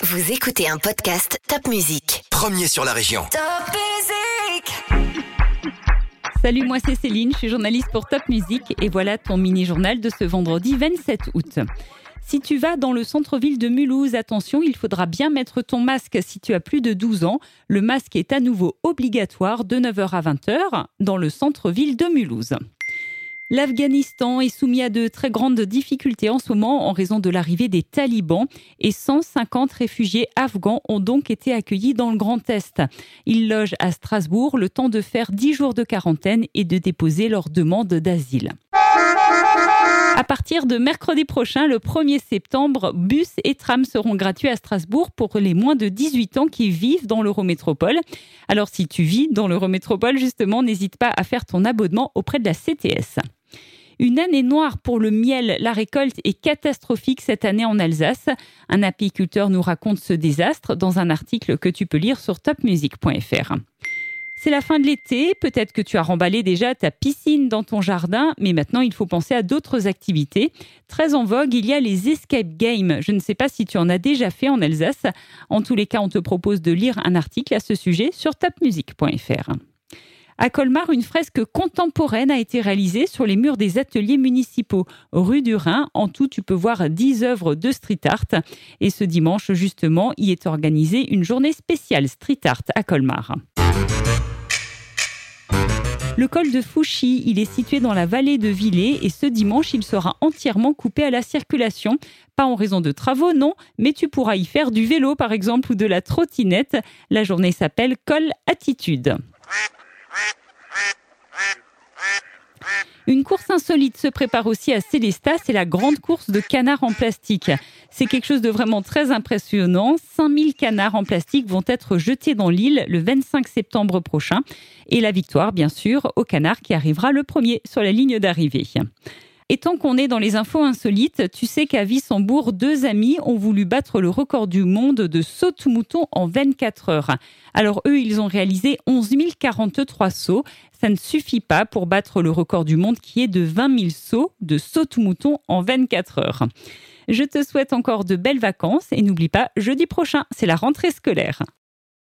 Vous écoutez un podcast Top Music. Premier sur la région. Top Music Salut, moi c'est Céline, je suis journaliste pour Top Music et voilà ton mini-journal de ce vendredi 27 août. Si tu vas dans le centre-ville de Mulhouse, attention, il faudra bien mettre ton masque si tu as plus de 12 ans. Le masque est à nouveau obligatoire de 9h à 20h dans le centre-ville de Mulhouse. L'Afghanistan est soumis à de très grandes difficultés en ce moment en raison de l'arrivée des talibans et 150 réfugiés afghans ont donc été accueillis dans le Grand Est. Ils logent à Strasbourg le temps de faire 10 jours de quarantaine et de déposer leur demande d'asile. À partir de mercredi prochain, le 1er septembre, bus et trams seront gratuits à Strasbourg pour les moins de 18 ans qui vivent dans l'Eurométropole. Alors si tu vis dans l'Eurométropole, justement, n'hésite pas à faire ton abonnement auprès de la CTS. Une année noire pour le miel. La récolte est catastrophique cette année en Alsace. Un apiculteur nous raconte ce désastre dans un article que tu peux lire sur topmusic.fr. C'est la fin de l'été, peut-être que tu as remballé déjà ta piscine dans ton jardin, mais maintenant il faut penser à d'autres activités. Très en vogue, il y a les escape games. Je ne sais pas si tu en as déjà fait en Alsace. En tous les cas, on te propose de lire un article à ce sujet sur topmusic.fr. À Colmar, une fresque contemporaine a été réalisée sur les murs des ateliers municipaux rue du Rhin. En tout, tu peux voir 10 œuvres de street art. Et ce dimanche, justement, y est organisée une journée spéciale street art à Colmar. Le col de Fouchy, il est situé dans la vallée de Villers et ce dimanche, il sera entièrement coupé à la circulation. Pas en raison de travaux, non, mais tu pourras y faire du vélo par exemple ou de la trottinette. La journée s'appelle Col Attitude. Une course insolite se prépare aussi à Célestat, c'est la grande course de canards en plastique. C'est quelque chose de vraiment très impressionnant. 5000 canards en plastique vont être jetés dans l'île le 25 septembre prochain. Et la victoire, bien sûr, au canard qui arrivera le premier sur la ligne d'arrivée. Et tant qu'on est dans les infos insolites, tu sais qu'à Vissembourg, deux amis ont voulu battre le record du monde de saute-mouton en 24 heures. Alors eux, ils ont réalisé 11 043 sauts. Ça ne suffit pas pour battre le record du monde qui est de 20 000 sauts de saute-mouton en 24 heures. Je te souhaite encore de belles vacances et n'oublie pas, jeudi prochain, c'est la rentrée scolaire.